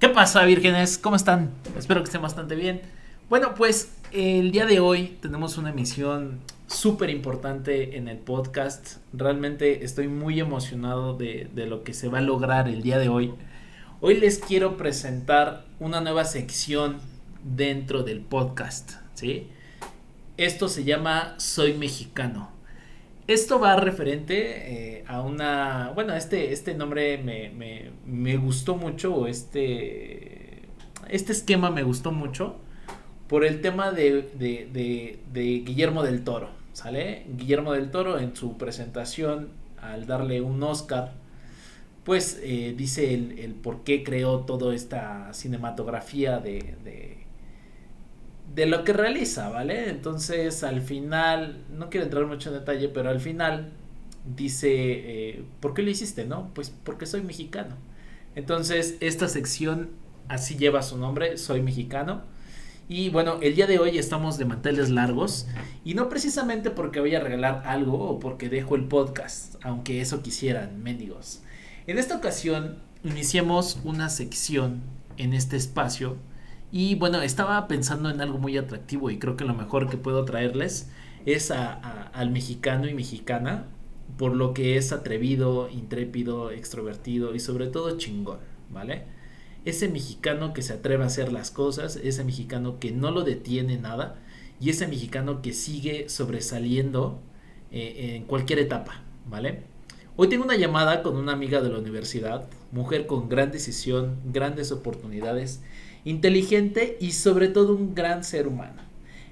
¿Qué pasa, vírgenes? ¿Cómo están? Espero que estén bastante bien. Bueno, pues el día de hoy tenemos una emisión súper importante en el podcast. Realmente estoy muy emocionado de, de, lo que se va a lograr el día de hoy. Hoy les quiero presentar una nueva sección dentro del podcast, ¿sí? Esto se llama Soy Mexicano. Esto va referente eh, a una. Bueno, este, este nombre me, gustó mucho, este. Este esquema me gustó mucho por el tema de, Guillermo del Toro, ¿sale? Guillermo del Toro en su presentación, al darle un Oscar, pues eh, dice el, el, por qué creó toda esta cinematografía de, de lo que realiza, ¿vale? Entonces al final, no quiero entrar mucho en detalle, pero al final dice, eh, ¿por qué lo hiciste? No, pues porque soy mexicano. Entonces esta sección así lleva su nombre, soy mexicano. Y bueno, el día de hoy estamos de manteles largos y no precisamente porque voy a regalar algo o porque dejo el podcast, aunque eso quisieran, mendigos. En esta ocasión iniciemos una sección en este espacio y bueno, estaba pensando en algo muy atractivo y creo que lo mejor que puedo traerles es a, al mexicano y mexicana por lo que es atrevido, intrépido, extrovertido y sobre todo chingón, ¿vale? Ese mexicano que se atreve a hacer las cosas, ese mexicano que no lo detiene nada y ese mexicano que sigue sobresaliendo eh, en cualquier etapa, ¿vale? Hoy tengo una llamada con una amiga de la universidad, mujer con gran decisión, grandes oportunidades inteligente y sobre todo un gran ser humano.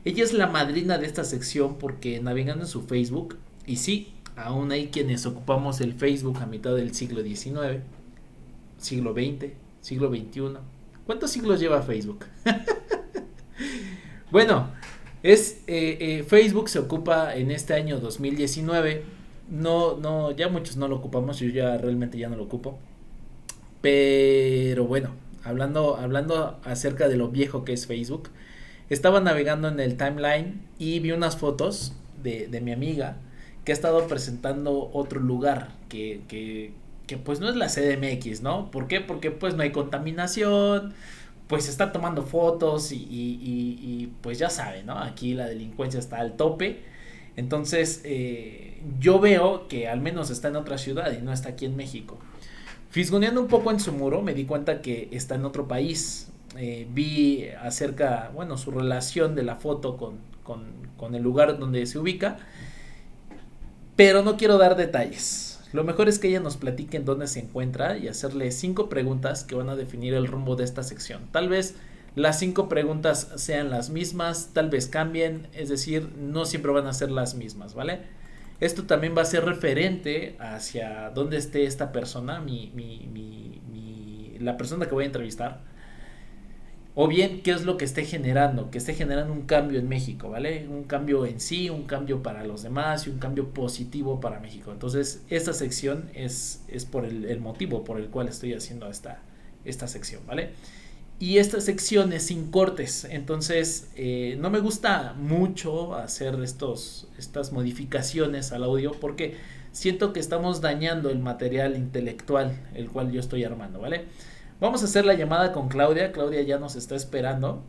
Ella es la madrina de esta sección porque navegando en su Facebook, y sí, aún hay quienes ocupamos el Facebook a mitad del siglo XIX, siglo XX, siglo XXI. ¿Cuántos siglos lleva Facebook? bueno, es eh, eh, Facebook se ocupa en este año 2019. No, no, ya muchos no lo ocupamos, yo ya realmente ya no lo ocupo. Pero bueno, hablando, hablando acerca de lo viejo que es Facebook, estaba navegando en el timeline y vi unas fotos de, de mi amiga que ha estado presentando otro lugar que, que, que, pues no es la CDMX, ¿no? ¿Por qué? Porque pues no hay contaminación, pues está tomando fotos y, y, pues ya sabe, ¿no? Aquí la delincuencia está al tope. Entonces eh, yo veo que al menos está en otra ciudad y no está aquí en México. Fisgoneando un poco en su muro, me di cuenta que está en otro país. Eh, vi acerca, bueno, su relación de la foto con, con, con el lugar donde se ubica, pero no quiero dar detalles. Lo mejor es que ella nos platique en dónde se encuentra y hacerle cinco preguntas que van a definir el rumbo de esta sección. Tal vez las cinco preguntas sean las mismas, tal vez cambien, es decir, no siempre van a ser las mismas, ¿vale? Esto también va a ser referente hacia dónde esté esta persona, mi, mi, mi, la persona que voy a entrevistar. O bien, qué es lo que esté generando, que esté generando un cambio en México, ¿vale? Un cambio en sí, un cambio para los demás y un cambio positivo para México. Entonces, esta sección es, es por el, el motivo por el cual estoy haciendo esta, esta sección, ¿vale? Y esta sección es sin cortes. Entonces, eh, no me gusta mucho hacer estos, estas modificaciones al audio porque siento que estamos dañando el material intelectual el cual yo estoy armando, ¿vale? Vamos a hacer la llamada con Claudia. Claudia ya nos está esperando.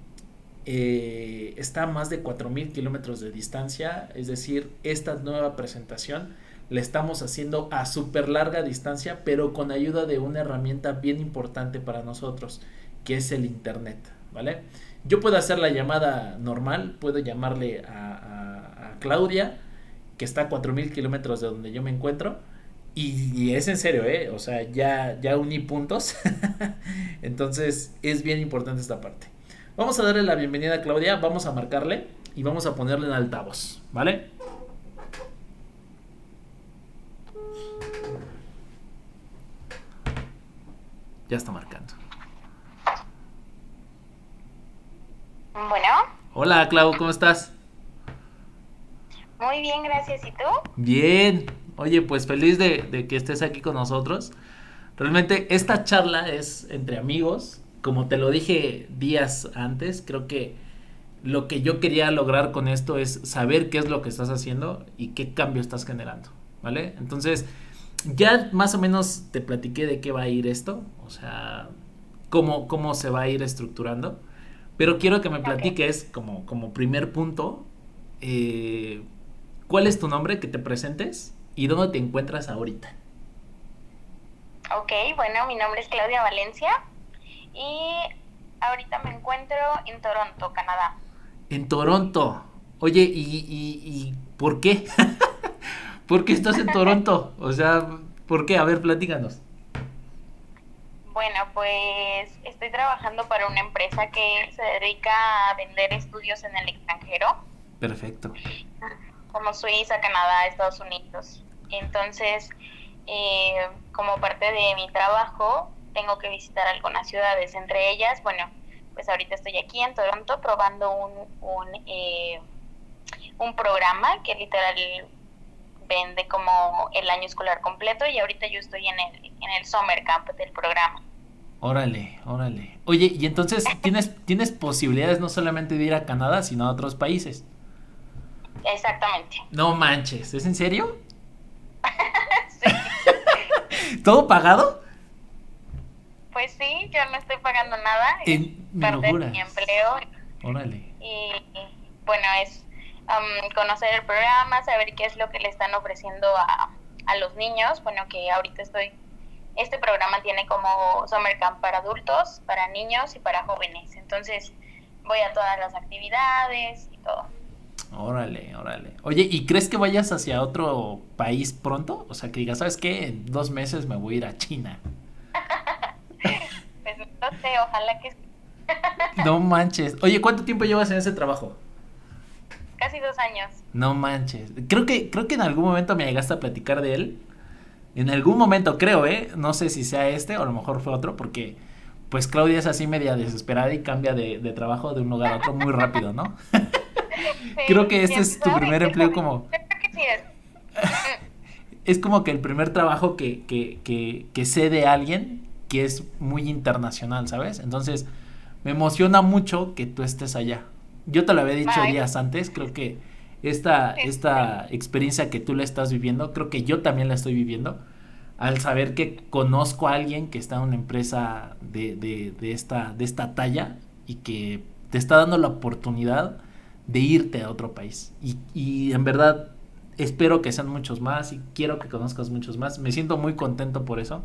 Eh, está a más de 4.000 kilómetros de distancia, es decir, esta nueva presentación la estamos haciendo a súper larga distancia, pero con ayuda de una herramienta bien importante para nosotros que es el Internet, ¿vale? Yo puedo hacer la llamada normal, puedo llamarle a, Claudia, que está a 4.000 kilómetros de donde yo me encuentro, y, es en serio, ¿eh? O sea, ya, ya uní puntos, entonces es bien importante esta parte. Vamos a darle la bienvenida a Claudia, vamos a marcarle y vamos a ponerle en altavoz, ¿vale? Ya está marcando. Bueno. Hola, Clau, ¿cómo estás? Muy bien, gracias. ¿Y tú? Bien. Oye, pues feliz de, que estés aquí con nosotros. Realmente esta charla es entre amigos. Como te lo dije días antes, creo que lo que yo quería lograr con esto es saber qué es lo que estás haciendo y qué cambio estás generando, ¿vale? Entonces, ya más o menos te platiqué de qué va a ir esto. O sea, cómo, cómo se va a ir estructurando. Pero quiero que me platiques como, como primer punto, eh, ¿cuál es tu nombre, que te presentes y dónde te encuentras ahorita? Ok, bueno, mi nombre es Claudia Valencia y ahorita me encuentro en Toronto, Canadá. En Toronto. Oye, ¿y, y, y por qué? ¿Por qué estás en Toronto? O sea, ¿por qué? A ver, platícanos. Bueno, pues estoy trabajando para una empresa que se dedica a vender estudios en el extranjero. Perfecto. Como Suiza, Canadá, Estados Unidos. Entonces, eh, como parte de mi trabajo, tengo que visitar algunas ciudades. Entre ellas, bueno, pues ahorita estoy aquí en Toronto probando un, un, eh, un programa que literal vende como el año escolar completo y ahorita yo estoy en el, en el summer camp del programa. Órale, órale. Oye, y entonces tienes, tienes posibilidades no solamente de ir a Canadá, sino a otros países. Exactamente. No manches, ¿es en serio? sí. ¿Todo pagado? Pues sí, yo no estoy pagando nada. En, perder mi empleo. Órale. Y bueno, es um, conocer el programa, saber qué es lo que le están ofreciendo a, a los niños. Bueno, que ahorita estoy este programa tiene como Summer Camp para adultos, para niños y para jóvenes. Entonces voy a todas las actividades y todo. Órale, órale. Oye, ¿y crees que vayas hacia otro país pronto? O sea, que digas, ¿sabes qué? En dos meses me voy a ir a China. pues no sé, ojalá que No manches. Oye, ¿cuánto tiempo llevas en ese trabajo? Casi dos años. No manches. Creo que, creo que en algún momento me llegaste a platicar de él. En algún momento creo, ¿eh? No sé si sea este o a lo mejor fue otro, porque pues Claudia es así media desesperada y cambia de, de trabajo de un lugar a otro muy rápido, ¿no? creo que este es tu primer empleo como... es como que el primer trabajo que, que, que, que sé de alguien que es muy internacional, ¿sabes? Entonces, me emociona mucho que tú estés allá. Yo te lo había dicho días antes, creo que esta, esta experiencia que tú la estás viviendo, creo que yo también la estoy viviendo, al saber que conozco a alguien que está en una empresa de, de, de, esta, de esta talla y que te está dando la oportunidad de irte a otro país. Y, y en verdad espero que sean muchos más y quiero que conozcas muchos más. Me siento muy contento por eso.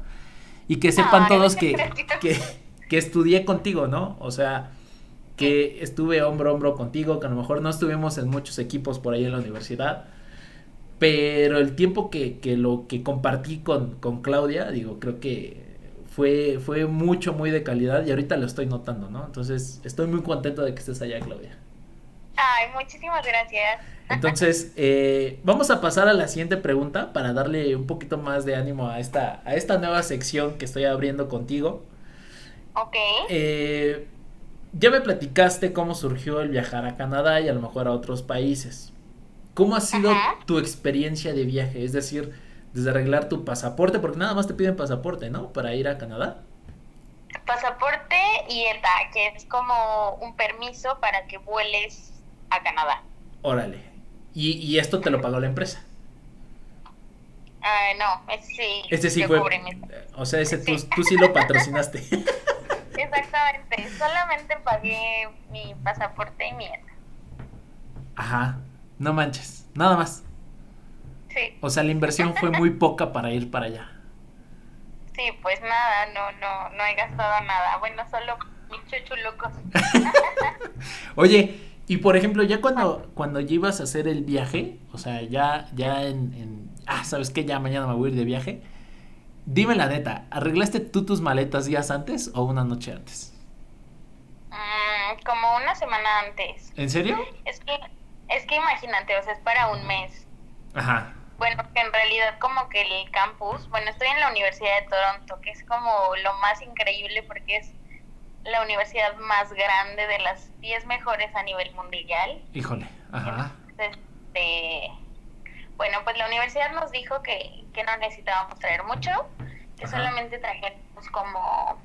Y que sepan todos que, que, que estudié contigo, ¿no? O sea, que estuve hombro a hombro contigo, que a lo mejor no estuvimos en muchos equipos por ahí en la universidad, pero el tiempo que, que lo que compartí con, con, Claudia, digo, creo que fue, fue mucho, muy de calidad y ahorita lo estoy notando, ¿no? Entonces, estoy muy contento de que estés allá, Claudia. Ay, muchísimas gracias. Entonces, eh, vamos a pasar a la siguiente pregunta para darle un poquito más de ánimo a esta, a esta nueva sección que estoy abriendo contigo. Ok. Eh, ya me platicaste cómo surgió el viajar a Canadá y a lo mejor a otros países. ¿Cómo ha sido Ajá. tu experiencia de viaje? Es decir, desde arreglar tu pasaporte, porque nada más te piden pasaporte, ¿no? Para ir a Canadá. Pasaporte y ETA, que es como un permiso para que vueles a Canadá. Órale. ¿Y, y esto te lo pagó la empresa? Uh, no, ese sí. Este sí fue. O sea, ese tú, tú sí lo patrocinaste. Exactamente, solamente pagué mi pasaporte y mi ETA. Ajá. No manches. Nada más. Sí, O sea, la inversión fue muy poca para ir para allá. sí, pues nada, no, no, no he gastado nada. Bueno, solo mis chuchulucos. Oye, y por ejemplo, ya cuando, cuando ya ibas a hacer el viaje, o sea, ya, ya en, en, ah, ¿sabes qué? Ya mañana me voy a ir de viaje. Dime la neta, ¿arreglaste tú tus maletas días antes o una noche antes? Mm, como una semana antes. ¿En serio? Es que, es que imagínate, o sea, es para un mes. Ajá. Bueno, que en realidad como que el campus, bueno, estoy en la Universidad de Toronto, que es como lo más increíble porque es la universidad más grande de las 10 mejores a nivel mundial. Híjole, ajá. Entonces, este, bueno, pues la universidad nos dijo que, que no necesitábamos traer mucho, que Ajá. solamente trajéramos como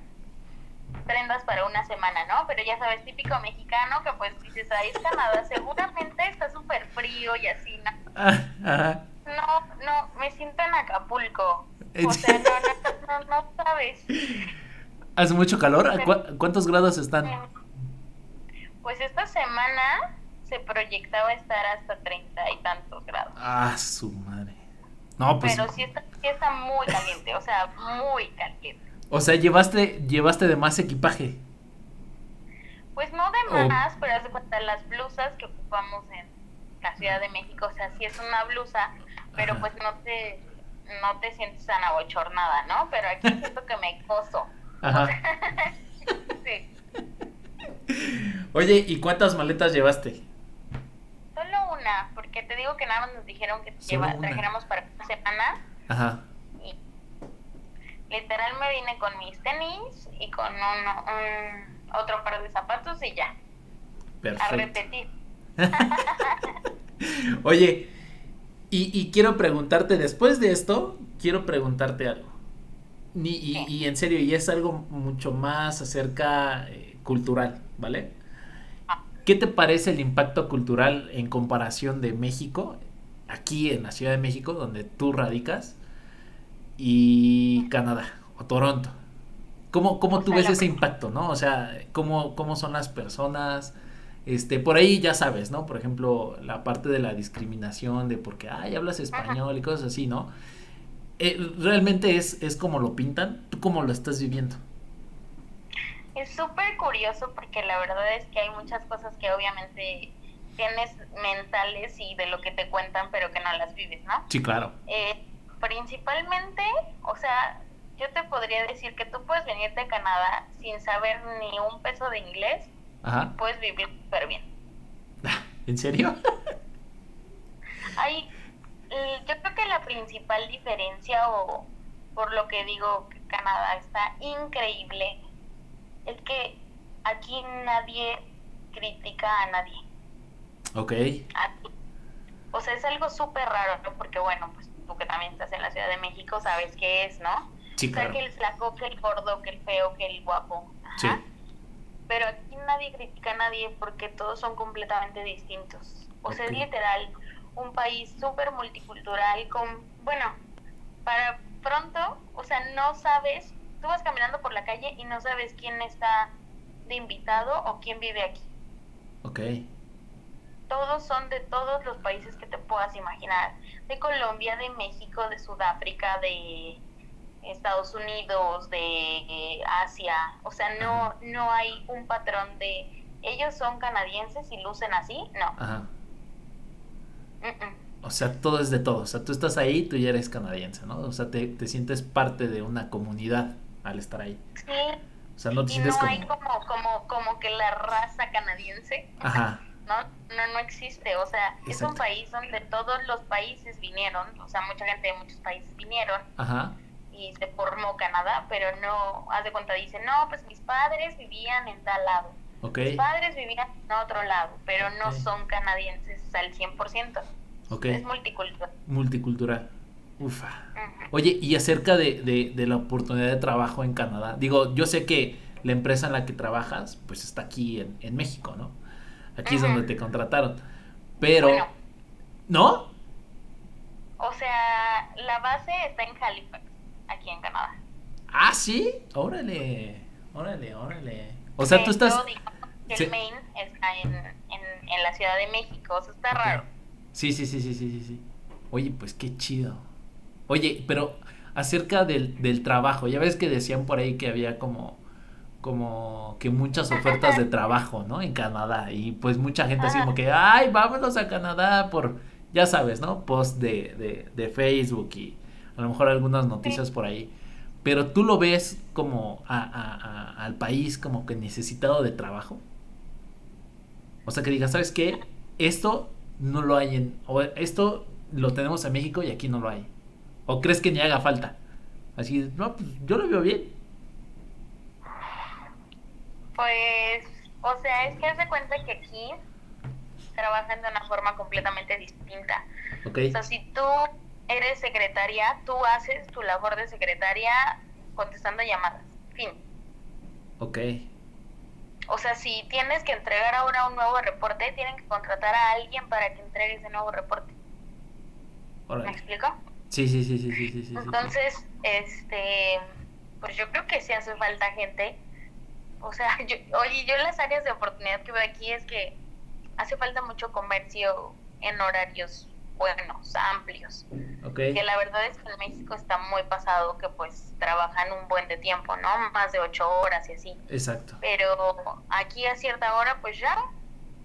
prendas para una semana, ¿no? Pero ya sabes, típico mexicano que pues dices, ahí es Canadá, seguramente está súper frío y así, ¿no? Ah, ajá. No, no, me siento en Acapulco. ¿En O sea, no, no, no, no sabes. ¿Hace mucho calor? ¿Cuántos grados están? Pues esta semana se proyectaba estar hasta treinta y tantos grados. Ah, su madre. No, pues. Pero sí está, sí está muy caliente, o sea, muy caliente. O sea, llevaste, llevaste de más equipaje. Pues no de más, pero haz de cuenta las blusas que ocupamos en la Ciudad de México, o sea, sí es una blusa, pero pues no te no te sientes tan abochornada, ¿no? Pero aquí siento que me coso. Ajá. sí. Oye, ¿y cuántas maletas llevaste? Te digo que nada más nos dijeron que lleva, trajéramos para una semana. Ajá. Y literal me vine con mis tenis y con un, otro par de zapatos y ya. Perfecto. A repetir. Oye, y, quiero preguntarte, después de esto, quiero preguntarte algo. Y, en serio, y es algo mucho más acerca eh, cultural, ¿vale? ¿Qué te parece el impacto cultural en comparación de México, aquí en la Ciudad de México, donde tú radicas, y Canadá o Toronto? ¿Cómo, cómo tú ves ese impacto, no? O sea, ¿cómo, cómo son las personas? Este, por ahí ya sabes, ¿no? Por ejemplo, la parte de la discriminación, de porque, ay, hablas español y cosas así, ¿no? Eh, ¿Realmente es, es como lo pintan? ¿Tú cómo lo estás viviendo? Es súper curioso porque la verdad es que hay muchas cosas que obviamente tienes mentales y de lo que te cuentan, pero que no las vives, ¿no? Sí, claro. Eh, principalmente, o sea, yo te podría decir que tú puedes venirte a Canadá sin saber ni un peso de inglés Ajá. puedes vivir súper bien. ¿En serio? Hay, yo creo que la principal diferencia o por lo que digo que Canadá está increíble es que aquí nadie critica a nadie. Ok. O sea, es algo súper raro, ¿no? Porque bueno, pues tú que también estás en la Ciudad de México sabes qué es, ¿no? Sí, claro. O sea, que el flaco, que el gordo, que el feo, que el guapo. Sí pero aquí nadie critica a nadie porque todos son completamente distintos. O sea, es literal un país súper multicultural con, bueno, para pronto, o sea, no sabes, tú vas caminando por la calle y no sabes quién está de invitado o quién vive aquí. Ok. Todos son de todos los países que te puedas imaginar, de Colombia, de México, de Sudáfrica, de Estados Unidos, de Asia, o sea, no, no hay un patrón de ellos son canadienses y lucen así, no. Ajá. O sea, todo es de todo, o sea, tú estás ahí, tú ya eres canadiense, ¿no? O sea, te, te sientes parte de una comunidad al estar ahí. Sí. O sea, no te sientes no como... hay como, como, como que la raza canadiense. Ajá. No, no, no existe, o sea, es un país donde todos los países vinieron, o sea, mucha gente de muchos países vinieron. Ajá y se formó Canadá, pero no, haz de cuenta, dice, no, pues mis padres vivían en tal lado. Mis padres vivían en otro lado, pero no son canadienses al 100%. Okay. Es multicultural. Multicultural. Ufa. Oye, y acerca de, de, de, la oportunidad de trabajo en Canadá, digo, yo sé que la empresa en la que trabajas, pues está aquí en, en México, ¿no? Aquí es donde te contrataron. Pero, ¿no? O sea, la base está en Halifax aquí en Canadá. Ah, sí, órale, órale, órale. O sea, tú estás... el Maine está en, en, la Ciudad de México, o sea, está raro. Sí, sí, sí, sí, sí, sí, sí. Oye, pues qué chido. Oye, pero acerca del, del trabajo, ya ves que decían por ahí que había como como que muchas ofertas de trabajo, ¿no? En Canadá. Y pues mucha gente así como que, ay, vámonos a Canadá por, ya sabes, ¿no? Post de, de, de Facebook y, a lo mejor algunas noticias por ahí, pero tú lo ves como al país como que necesitado de trabajo. O sea, que digas, ¿sabes qué? Esto no lo hay en, o esto lo tenemos en México y aquí no lo hay. ¿O crees que ni haga falta? Así, no, pues yo lo veo bien. Pues, o sea, es que hace cuenta que aquí trabajan de una forma completamente distinta. Okay. O sea, si tú eres secretaria, tú haces tu labor de secretaria contestando llamadas. Fin. Ok. O sea, si tienes que entregar ahora un nuevo reporte, tienen que contratar a alguien para que entregue ese nuevo reporte. ¿Me explico? Sí, sí, sí, sí, sí, sí. Entonces, este, pues yo creo que sí hace falta gente. O sea, yo, oye, yo las áreas de oportunidad que veo aquí es que hace falta mucho comercio en horarios buenos, amplios. Que la verdad es que en México está muy pasado que pues trabajan un buen de tiempo, ¿no? Más de ocho horas y así. Exacto. Pero aquí a cierta hora pues ya.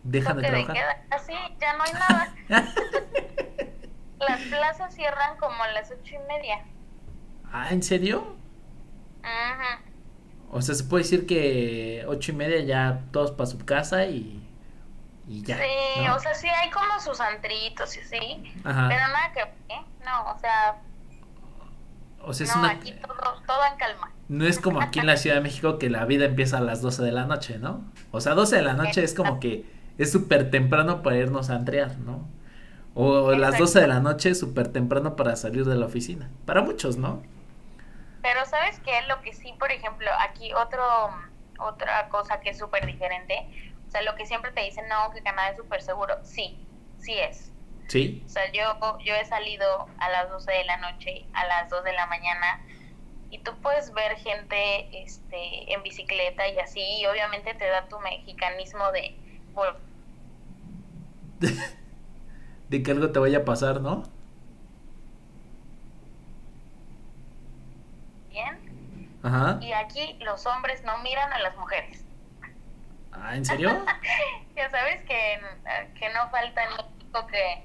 Dejan de trabajar. así, ya no hay nada. las plazas cierran como a las ocho y media. Ah, ¿en serio? O sea, se puede decir que ocho y media ya todos para su casa y y ya. Sí, o sea, sí hay como sus antritos y sí, pero nada que, ¿eh? No, o sea, o sea, es no, aquí todo, todo en calma. No es como aquí en la Ciudad de México que la vida empieza a las 12 de la noche, ¿no? O sea, 12 de la noche es como que es súper temprano para irnos a entrear, ¿no? O las 12 de la noche súper temprano para salir de la oficina. Para muchos, ¿no? Pero ¿sabes qué? Lo que sí, por ejemplo, aquí otro, otra cosa que es súper diferente sea, lo que siempre te dicen, no, que Canadá es súper seguro, sí, sí es. Sí. O sea, yo, yo he salido a las 12 de la noche, a las 2 de la mañana, y tú puedes ver gente este, en bicicleta y así, y obviamente te da tu mexicanismo de... de que algo te vaya a pasar, ¿no? Bien. Ajá. Y aquí los hombres no miran a las mujeres. Ah, ¿en serio? ya sabes que, que no falta México que,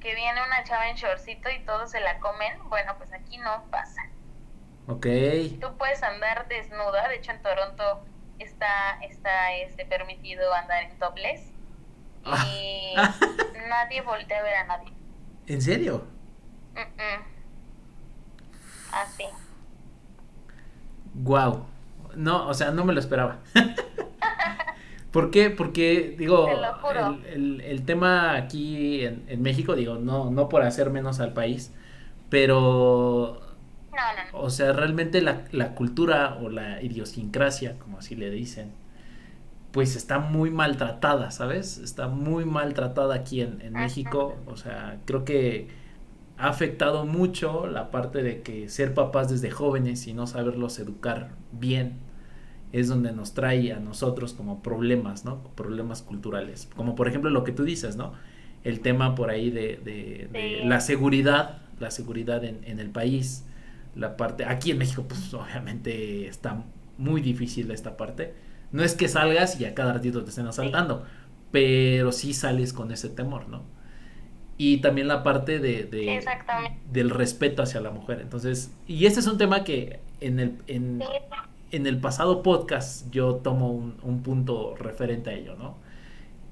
que viene una chava en shortcito y todos se la comen. Bueno, pues aquí no pasa. Ok. Tú puedes andar desnuda. De hecho, en Toronto está, está este, permitido andar en topless. Y nadie voltea a ver a nadie. ¿En serio? Así. Wow. No, o sea, no me lo esperaba. ¿Por qué? Porque, digo, el, el, tema aquí en, en, México, digo, no, no por hacer menos al país, pero, o sea, realmente la, la cultura o la idiosincrasia, como así le dicen, pues está muy maltratada, ¿sabes? Está muy maltratada aquí en, en México, o sea, creo que ha afectado mucho la parte de que ser papás desde jóvenes y no saberlos educar bien es donde nos trae a nosotros como problemas, ¿no? Problemas culturales. Como por ejemplo lo que tú dices, ¿no? El tema por ahí de, la seguridad, la seguridad en, el país, la parte, aquí en México pues obviamente está muy difícil esta parte. No es que salgas y a cada ratito te estén asaltando, pero sí sales con ese temor, ¿no? Y también la parte de, del respeto hacia la mujer. Entonces, y este es un tema que en el, en, en el pasado podcast yo tomo un, punto referente a ello, ¿no?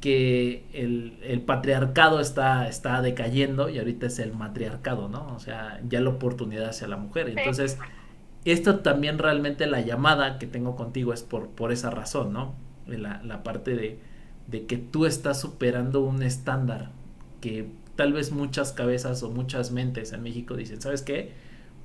Que el, patriarcado está, está decayendo y ahorita es el matriarcado, ¿no? O sea, ya la oportunidad hacia la mujer. Entonces, esto también realmente la llamada que tengo contigo es por, por esa razón, ¿no? La, la parte de, de que tú estás superando un estándar que tal vez muchas cabezas o muchas mentes en México dicen, ¿sabes qué?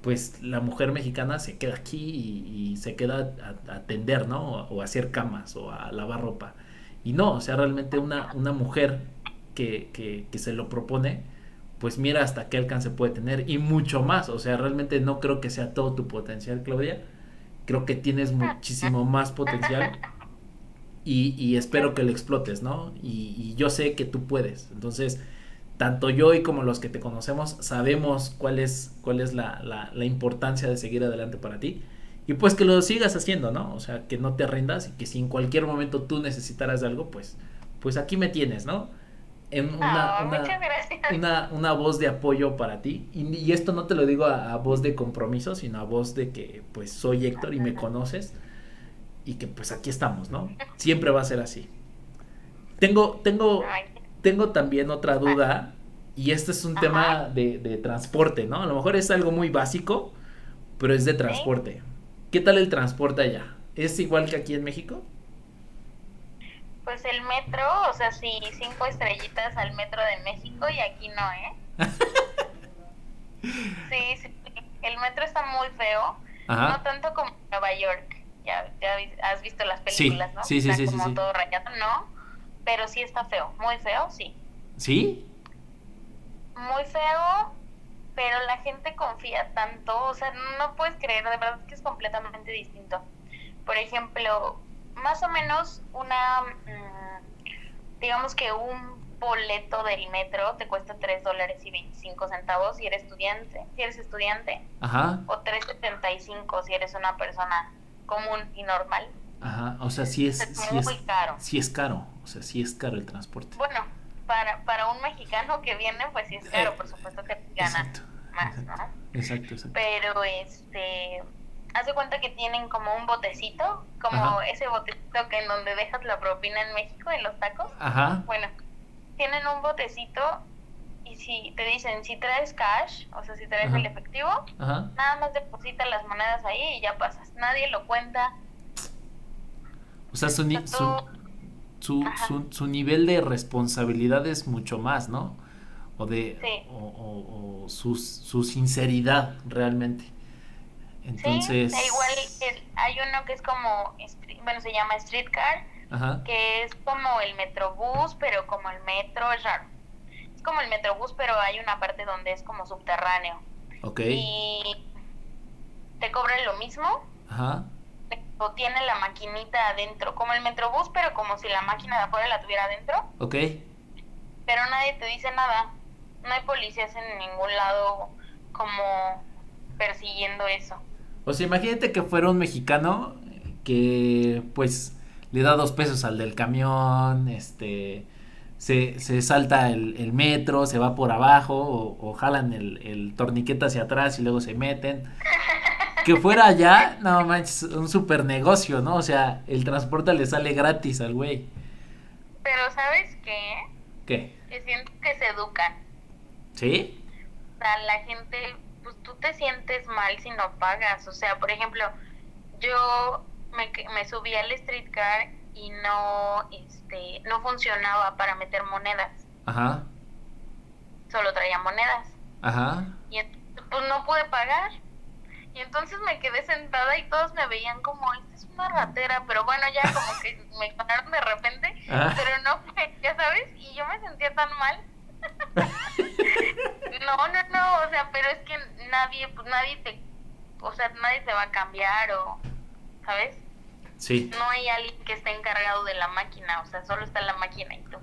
pues la mujer mexicana se queda aquí y, se queda a, atender, ¿no? O, a hacer camas o a lavar ropa. Y no, o sea, realmente una, una mujer que, que, se lo propone, pues mira hasta qué alcance puede tener y mucho más. O sea, realmente no creo que sea todo tu potencial, Claudia. Creo que tienes muchísimo más potencial y, y espero que lo explotes, ¿no? Y, y yo sé que tú puedes. Entonces, tanto yo y como los que te conocemos sabemos cuál es, cuál es la, la, importancia de seguir adelante para ti. Y pues que lo sigas haciendo, ¿no? O sea, que no te rindas y que si en cualquier momento tú necesitaras de algo, pues, pues aquí me tienes, ¿no? En una, ah, una, una, voz de apoyo para ti. Y, esto no te lo digo a, voz de compromiso, sino a voz de que pues soy Héctor y me conoces. Y que pues aquí estamos, ¿no? Siempre va a ser así. Tengo, tengo, tengo también otra duda y este es un tema de, transporte, ¿no? A lo mejor es algo muy básico, pero es de transporte. ¿Qué tal el transporte allá? ¿Es igual que aquí en México? Pues el metro, o sea, sí, cinco estrellitas al metro de México y aquí no, ¿eh? sí, sí, el metro está muy feo, no tanto como Nueva York, ya, has visto las películas, ¿no? Sí, sí, sí, como todo rayado, no, pero sí está feo, muy feo, sí. ¿Sí? Muy feo pero la gente confía tanto, o sea, no puedes creer, de verdad que es completamente distinto. Por ejemplo, más o menos una, mm, digamos que un boleto del metro te cuesta 3 dólares y 25 centavos si eres estudiante, si eres estudiante, Ajá. o 3.75 si eres una persona común y normal. Ajá, o sea, sí es, Es sí muy es, caro. sí es caro, o sea, sí es caro el transporte. Bueno, para, para un mexicano que viene, pues sí es caro, Eh, por supuesto que gana Exacto, más, exacto, ¿no? exacto, exacto. Pero este, haz de cuenta que tienen como un botecito, como Ajá. ese botecito que en donde dejas la propina en México, en los tacos. Ajá, Bueno, tienen un botecito y si te dicen, si traes cash, o sea, si traes Ajá. el efectivo, ajá. nada más deposita las monedas ahí y ya pasas. Nadie lo cuenta. O sea, su, ni- su, su, su, su nivel de responsabilidad es mucho más, ¿no? O de, Sí. o, o- o su, su sinceridad realmente. Entonces, Sí, e igual el- hay uno que es como, bueno, se llama streetcar, ajá, que es como el metrobús, pero como el metro es raro. Es como el metrobús, pero hay una parte donde es como subterráneo. ok, Y te cobran lo mismo, ajá, o tiene la maquinita adentro, como el metrobús, pero como si la máquina de afuera la tuviera adentro, ok, pero nadie te dice nada. No hay policías en ningún lado como persiguiendo eso. O sea, imagínate que fuera un mexicano que pues le da dos pesos al del camión, este, se, se salta el, el metro, se va por abajo o, o jalan el, el torniquete hacia atrás y luego se meten. Que fuera allá, no manches, un super negocio, ¿no? O sea, el transporte le sale gratis al güey. Pero ¿sabes qué? ¿Qué? Que siento que se educan. ¿Sí? O sea, la gente, pues tú te sientes mal si no pagas. O sea, por ejemplo, yo me, me subí al streetcar y no, este, no funcionaba para meter monedas. Ajá, Solo traía monedas. ajá. Y pues no pude pagar. Y entonces me quedé sentada y todos me veían como, esta es una ratera, pero bueno, ya como que me ignoraron de repente, pero no fue, ya sabes, y yo me sentía tan mal. No, no, no, o sea, pero es que nadie, pues nadie te, o sea, nadie te va a cambiar o, ¿sabes? Sí, No hay alguien que esté encargado de la máquina, o sea, solo está la máquina y tú.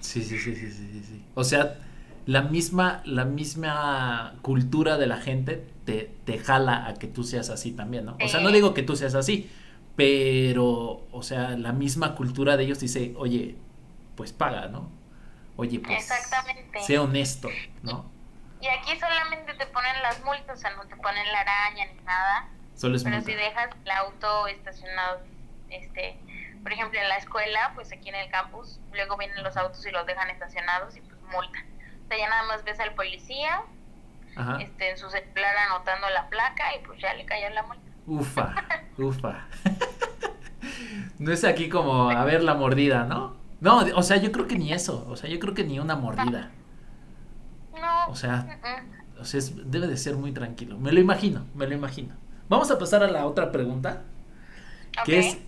sí, sí, sí, sí, sí, sí. O sea, la misma, la misma cultura de la gente te, te jala a que tú seas así también, ¿no? O sea, no digo que tú seas así, pero, o sea, la misma cultura de ellos dice, oye, pues paga, ¿no? Oye, pues Exactamente. sé honesto, ¿no? Y aquí solamente te ponen las multas, o sea, no te ponen la araña ni nada. Solo es Pero multa. si dejas el auto estacionado, este, por ejemplo, en la escuela, pues aquí en el campus, luego vienen los autos y los dejan estacionados y pues multa. O sea, ya nada más ves al policía, Ajá. este, en su celular anotando la placa y pues ya le cayó la multa. Ufa, ufa. No es aquí como a ver la mordida, ¿no? No, o sea, yo creo que ni eso. O sea, yo creo que ni una mordida. No. O sea. O sea, es- debe de ser muy tranquilo. Me lo imagino, me lo imagino. Vamos a pasar a la otra pregunta, que es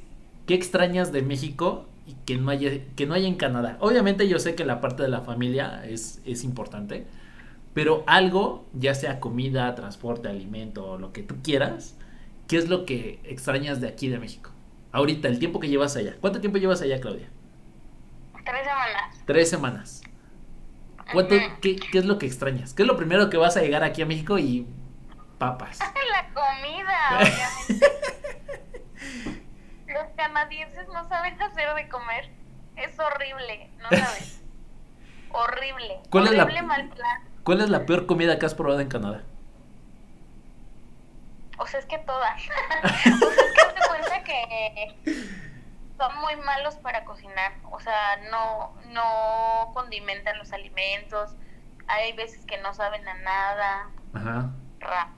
¿qué extrañas de México y que no haya que no haya en Canadá? Obviamente yo sé que la parte de la familia es, es importante, pero algo, ya sea comida, transporte, alimento lo que tú quieras, ¿qué es lo que extrañas de aquí de México? Ahorita, el tiempo que llevas allá. ¿Cuánto tiempo llevas allá, Claudia? Tres semanas. Tres semanas. ¿Cuánto, qué, qué es lo que extrañas? ¿Qué es lo primero que vas a llegar aquí a México y papas? La comida, obviamente. Los canadienses no saben hacer de comer. Es horrible, no sabes. horrible. ¿Cuál es la- horrible mal plan. ¿Cuál es la peor comida que has probado en Canadá? O sea, es que todas. o sea, es que te cuenta que son muy malos para cocinar. O sea, no, no condimentan los alimentos. Hay veces que no saben a nada. Ajá. ra.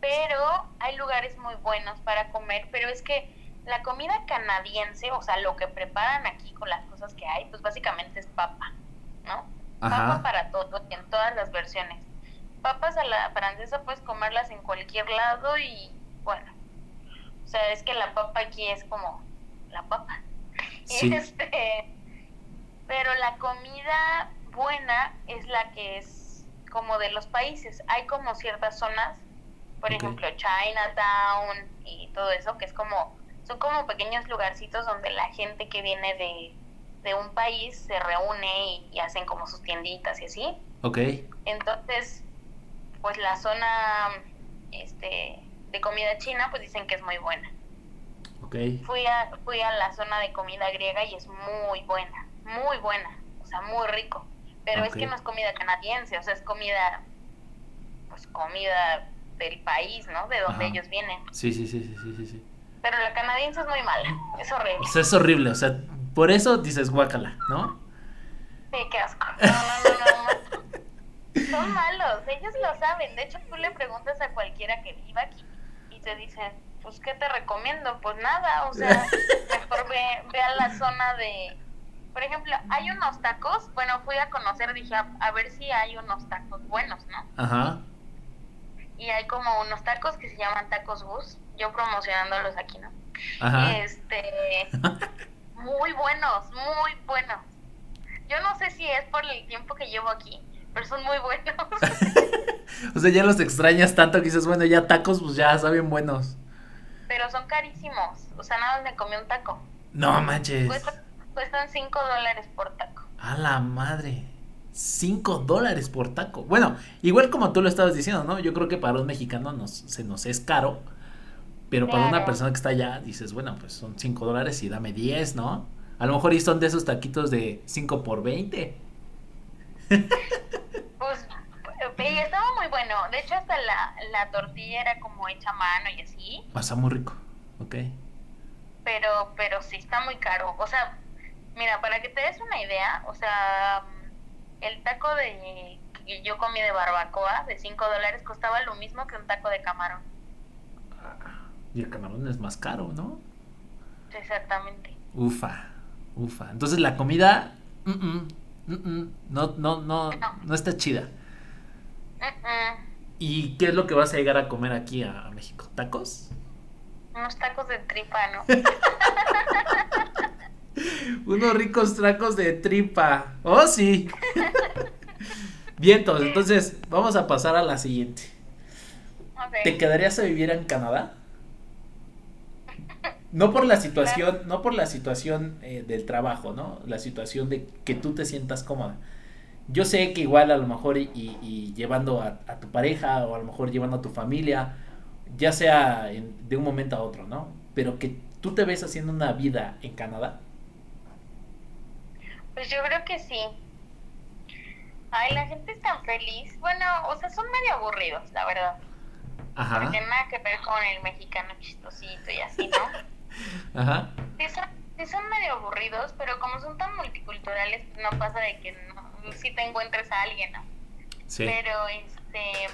Pero hay lugares muy buenos para comer, pero es que la comida canadiense, o sea, lo que preparan aquí con las cosas que hay, pues básicamente es papa, ¿no? Ajá. Papa para todo, en todas las versiones. Papas a la francesa puedes comerlas en cualquier lado y bueno, o sea, es que la papa aquí es como la papa. Sí. Este, pero la comida buena es la que es como de los países. Hay como ciertas zonas, por ejemplo, Chinatown y todo eso, que es como, son como pequeños lugarcitos donde la gente que viene de, de un país se reúne y, y, hacen como sus tienditas y así. Ok. Entonces, pues la zona este, de comida china, pues dicen que es muy buena. Okay. Fui a, fui a la zona de comida griega y es muy buena, muy buena, o sea, muy rico. Pero es que no es comida canadiense, o sea, es comida, pues comida del país, ¿no? De donde ellos vienen. Sí, sí, sí, sí, sí, sí. Pero la canadiense es muy mala, es horrible. O sea, es horrible, o sea, por eso dices guácala, ¿no? Sí, qué asco. No, no, no, no. Son malos, ellos lo saben. De hecho, tú le preguntas a cualquiera que viva aquí y te dicen, pues, ¿qué te recomiendo? Pues nada, o sea, mejor ve, ve a la zona de... Por ejemplo, hay unos tacos, bueno, fui a conocer, dije, a, ver si hay unos tacos buenos, ¿no? Ajá. Y hay como unos tacos que se llaman tacos bus, yo promocionándolos aquí, ¿no? Ajá. Este, muy buenos, muy buenos. Yo no sé si es por el tiempo que llevo aquí, pero son muy buenos. o sea, ya los extrañas tanto que dices, bueno, ya tacos, pues ya saben buenos. Pero son carísimos, o sea, nada más me comí un taco. No manches. Cuestan, 5 dólares por taco. A la madre. 5 dólares por taco. Bueno, igual como tú lo estabas diciendo, ¿no? Yo creo que para un mexicano nos, se nos es caro. Pero para una persona que está allá, dices, bueno, pues son 5 dólares y dame 10, ¿no? A lo mejor y son de esos taquitos de 5 por 20. Y estaba muy bueno. De hecho, hasta la, la tortilla era como hecha a mano y así. Pasa muy rico. Ok. Pero, pero sí está muy caro. O sea, mira, para que te des una idea, o sea, el taco de que yo comí de barbacoa de 5 dólares costaba lo mismo que un taco de camarón. Y el camarón es más caro, ¿no? Exactamente. Ufa, ufa. Entonces la comida mm, mm, mm, no, no, no, no está chida. ¿Y qué es lo que vas a llegar a comer aquí a México? ¿Tacos? Unos tacos de tripa, ¿no? Unos ricos tacos de tripa. Oh, sí. Vientos, entonces vamos a pasar a la siguiente. ¿Te quedarías a vivir en Canadá? No por la situación, no por la situación eh, del trabajo, ¿no? La situación de que tú te sientas cómoda. Yo sé que igual a lo mejor y, llevando a, tu pareja o a lo mejor llevando a tu familia, ya sea de un momento a otro, ¿no? Pero que tú te ves haciendo una vida en Canadá. Pues yo creo que sí. Ay, la gente es tan feliz. Bueno, o sea, son medio aburridos, la verdad. Ajá. Porque nada que ver con el mexicano chistosito y así, ¿no? Ajá. Sí son, sí son medio aburridos, pero como son tan multiculturales, no pasa de que no, si te encuentres a alguien, ¿no? Sí. Pero este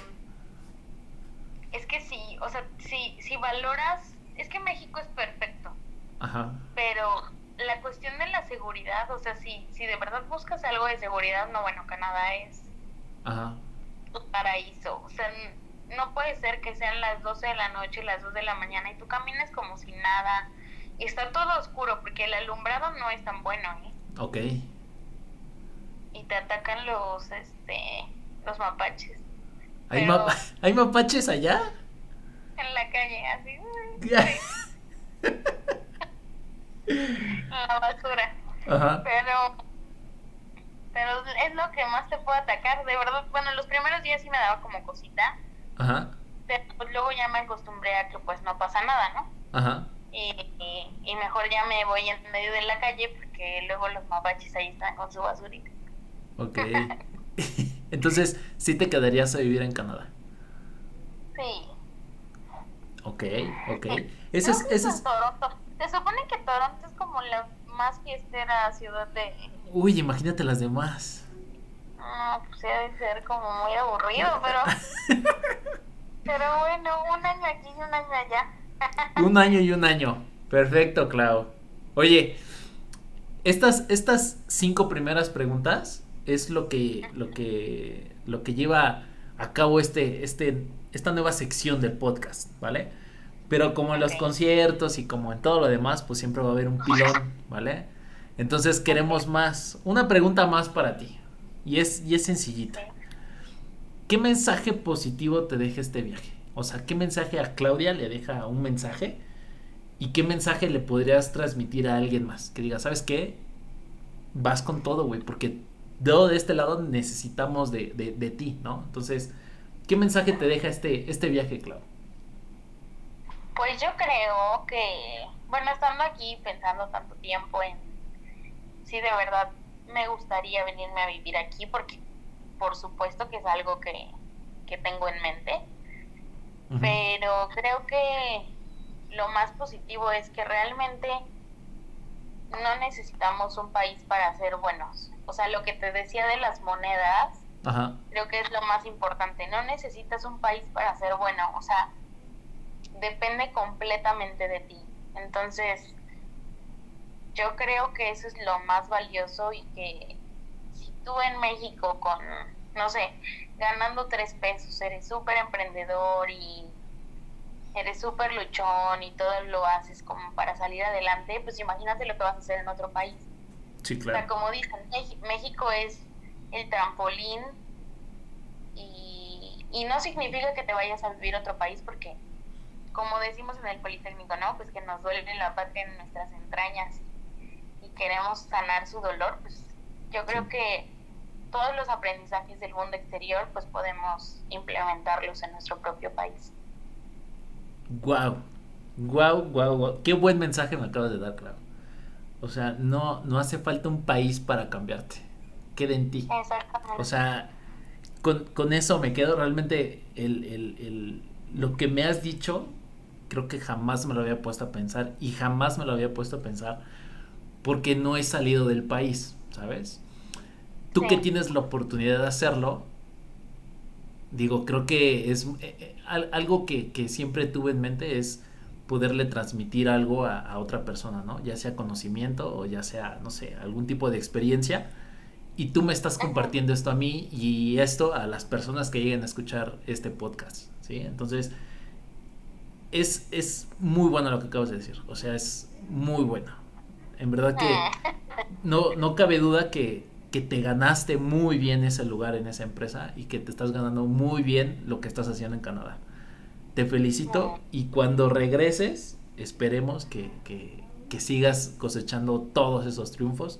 es que sí, o sea, si, si valoras, es que México es perfecto. Ajá. Pero la cuestión de la seguridad, o sea, si, si de verdad buscas algo de seguridad, no, bueno, Canadá es Ajá. un paraíso. O sea, no puede ser que sean las 12 de la noche y las 2 de la mañana y tú camines como si nada. Y está todo oscuro porque el alumbrado no es tan bueno, ¿eh? Ok y te atacan los este los mapaches. ¿Hay, ¿Hay mapaches allá? En la calle, así. en la basura. Ajá. Pero pero es lo que más te puede atacar, de verdad. Bueno, los primeros días sí me daba como cosita. Ajá. Pero pues luego ya me acostumbré a que pues no pasa nada, ¿no? Ajá. Y, y, y mejor ya me voy en medio de la calle porque luego los mapaches ahí están con su basurita. Ok. Entonces, ¿sí te quedarías a vivir en Canadá? Sí. Ok, ok. Ese es, ese es... Toronto. Se supone que Toronto es como la más fiestera ciudad de... Uy, imagínate las demás. No, pues debe ser como muy aburrido, pero... pero bueno, un año aquí y un año allá. un año y un año. Perfecto, Clau. Oye, estas, estas cinco primeras preguntas es lo que, lo que, lo que lleva a cabo este, este, esta nueva sección del podcast, ¿vale? Pero como en los conciertos y como en todo lo demás, pues siempre va a haber un pilón, ¿vale? Entonces queremos más, una pregunta más para ti. Y es, y es sencillita. ¿qué mensaje positivo te deja este viaje? O sea, ¿qué mensaje a Claudia le deja un mensaje? ¿Y qué mensaje le podrías transmitir a alguien más? Que diga, ¿sabes qué? Vas con todo, güey, porque de, de este lado necesitamos de, de, ti, ¿no? Entonces, ¿qué mensaje te deja este, este viaje, Clau? Pues yo creo que, bueno, estando aquí pensando tanto tiempo en si de verdad me gustaría venirme a vivir aquí, porque por supuesto que es algo que, que tengo en mente, pero creo que lo más positivo es que realmente no necesitamos un país para ser buenos. O sea, lo que te decía de las monedas, creo que es lo más importante. No necesitas un país para ser bueno. O sea, depende completamente de ti. Entonces, yo creo que eso es lo más valioso y que si tú en México con, no sé, ganando tres pesos, eres súper emprendedor y eres súper luchón y todo lo haces como para salir adelante, pues imagínate lo que vas a hacer en otro país. Sí, claro. O sea, como dicen, México es el trampolín y, y no significa que te vayas a vivir a otro país porque, como decimos en el Politécnico, ¿no? Pues que nos duele la patria en nuestras entrañas y queremos sanar su dolor, pues yo creo que todos los aprendizajes del mundo exterior pues podemos implementarlos en nuestro propio país. Wow, wow, wow, wow. Qué buen mensaje me acabas de dar, claro. O sea, no, no hace falta un país para cambiarte. Queda en ti. Exactamente. O sea, con, con eso me quedo realmente el, el, el, lo que me has dicho, creo que jamás me lo había puesto a pensar y jamás me lo había puesto a pensar porque no he salido del país, ¿sabes? Tú que tienes la oportunidad de hacerlo, digo, creo que es eh, eh, algo que, siempre tuve en mente es poderle transmitir algo a, otra persona, ¿no? Ya sea conocimiento o ya sea, no sé, algún tipo de experiencia. Y tú me estás compartiendo esto a mí y esto a las personas que lleguen a escuchar este podcast, ¿sí? Entonces, es, es muy bueno lo que acabas de decir, o sea, es muy bueno. En verdad que no, no cabe duda que, que te ganaste muy bien ese lugar en esa empresa y que te estás ganando muy bien lo que estás haciendo en Canadá. Te felicito y cuando regreses, esperemos que, que, sigas cosechando todos esos triunfos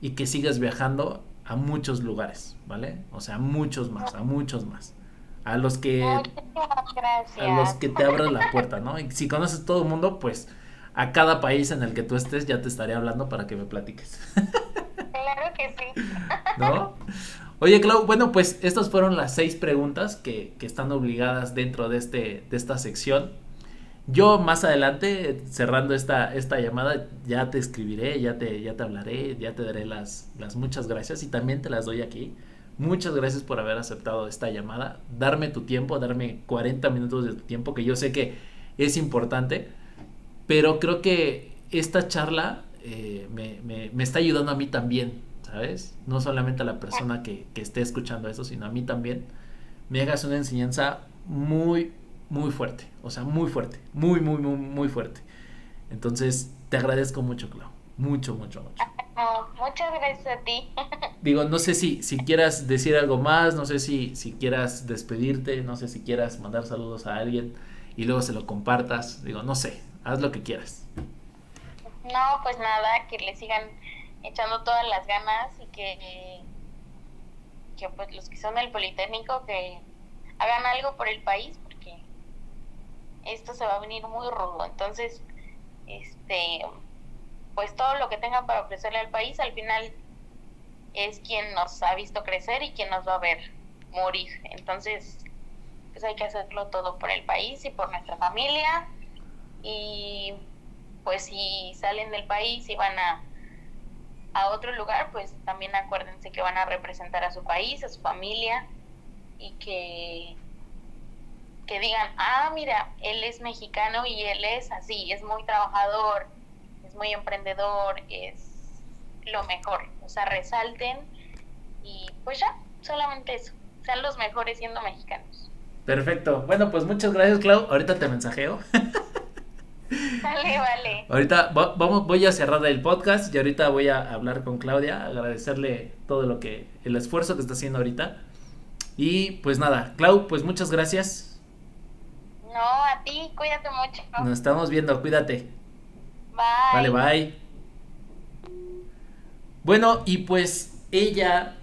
y que sigas viajando a muchos lugares, ¿vale? O sea, muchos más, a muchos más. A los que a los que te abran la puerta, ¿no? Y si conoces todo el mundo, pues a cada país en el que tú estés ya te estaré hablando para que me platiques. Claro que sí. ¿No? Oye, Clau, bueno, pues estas fueron las seis preguntas que, que, están obligadas dentro de, este, de esta sección. Yo más adelante, cerrando esta, esta llamada, ya te escribiré, ya te, ya te hablaré, ya te daré las, las muchas gracias y también te las doy aquí. Muchas gracias por haber aceptado esta llamada, darme tu tiempo, darme 40 minutos de tu tiempo, que yo sé que es importante pero creo que esta charla eh, me, me, está ayudando a mí también, ¿sabes? No solamente a la persona que, que esté escuchando eso, sino a mí también. Me hagas una enseñanza muy, muy fuerte. O sea, muy fuerte. Muy, muy, muy, muy fuerte. Entonces, te agradezco mucho, Clau. Mucho, mucho, mucho. muchas gracias a ti. Digo, no sé si, si quieras decir algo más, no sé si, si quieras despedirte, no sé si quieras mandar saludos a alguien y luego se lo compartas. Digo, no sé, haz lo que quieras. No, pues nada, que le sigan echando todas las ganas y que, que pues los que son del Politécnico que hagan algo por el país porque esto se va a venir muy rudo. Entonces, este, pues todo lo que tengan para ofrecerle al país al final es quien nos ha visto crecer y quien nos va a ver morir. Entonces, pues hay que hacerlo todo por el país y por nuestra familia y pues si salen del país y van a, a otro lugar, pues también acuérdense que van a representar a su país, a su familia y que, que digan, ah, mira, él es mexicano y él es así, es muy trabajador, es muy emprendedor, es lo mejor, o sea, resalten y pues ya, solamente eso, sean los mejores siendo mexicanos. Perfecto. Bueno, pues muchas gracias, Clau. Ahorita te mensajeo. Vale, vale. Ahorita vamos, voy a cerrar el podcast y ahorita voy a hablar con Claudia, agradecerle todo lo que, el esfuerzo que está haciendo ahorita. Y pues nada, Clau, pues muchas gracias. No, a ti, cuídate mucho. Nos estamos viendo, cuídate. Bye. Vale, bye. Bueno, y pues ella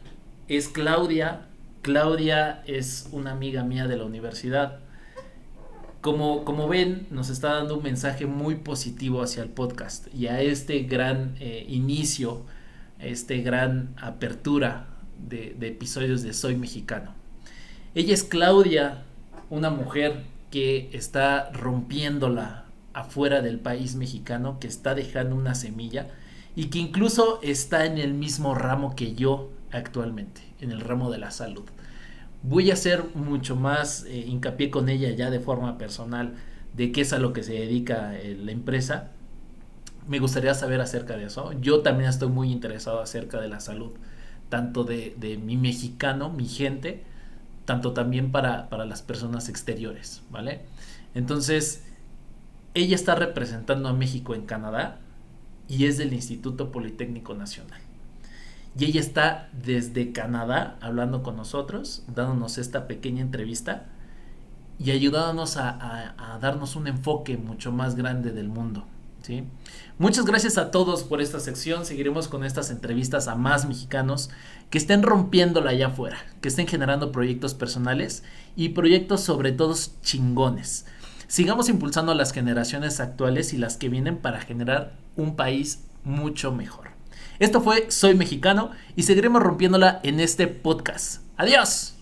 es Claudia. Claudia es una amiga mía de la universidad. Como, como ven, nos está dando un mensaje muy positivo hacia el podcast y a este gran eh, inicio, este gran apertura de, de episodios de Soy Mexicano. Ella es Claudia, una mujer que está rompiéndola afuera del país mexicano, que está dejando una semilla y que incluso está en el mismo ramo que yo actualmente, en el ramo de la salud. Voy a hacer mucho más eh, hincapié con ella ya de forma personal de qué es a lo que se dedica eh, la empresa. Me gustaría saber acerca de eso. Yo también estoy muy interesado acerca de la salud, tanto de, de mi mexicano, mi gente, tanto también para, para las personas exteriores, ¿vale? Entonces, ella está representando a México en Canadá y es del Instituto Politécnico Nacional. Y ella está desde Canadá hablando con nosotros, dándonos esta pequeña entrevista y ayudándonos a, darnos un enfoque mucho más grande del mundo. ¿sí? Muchas gracias a todos por esta sección. Seguiremos con estas entrevistas a más mexicanos que estén rompiéndola allá afuera, que estén generando proyectos personales y proyectos sobre todo chingones. Sigamos impulsando a las generaciones actuales y las que vienen para generar un país mucho mejor. Esto fue Soy Mexicano y seguiremos rompiéndola en este podcast. Adiós.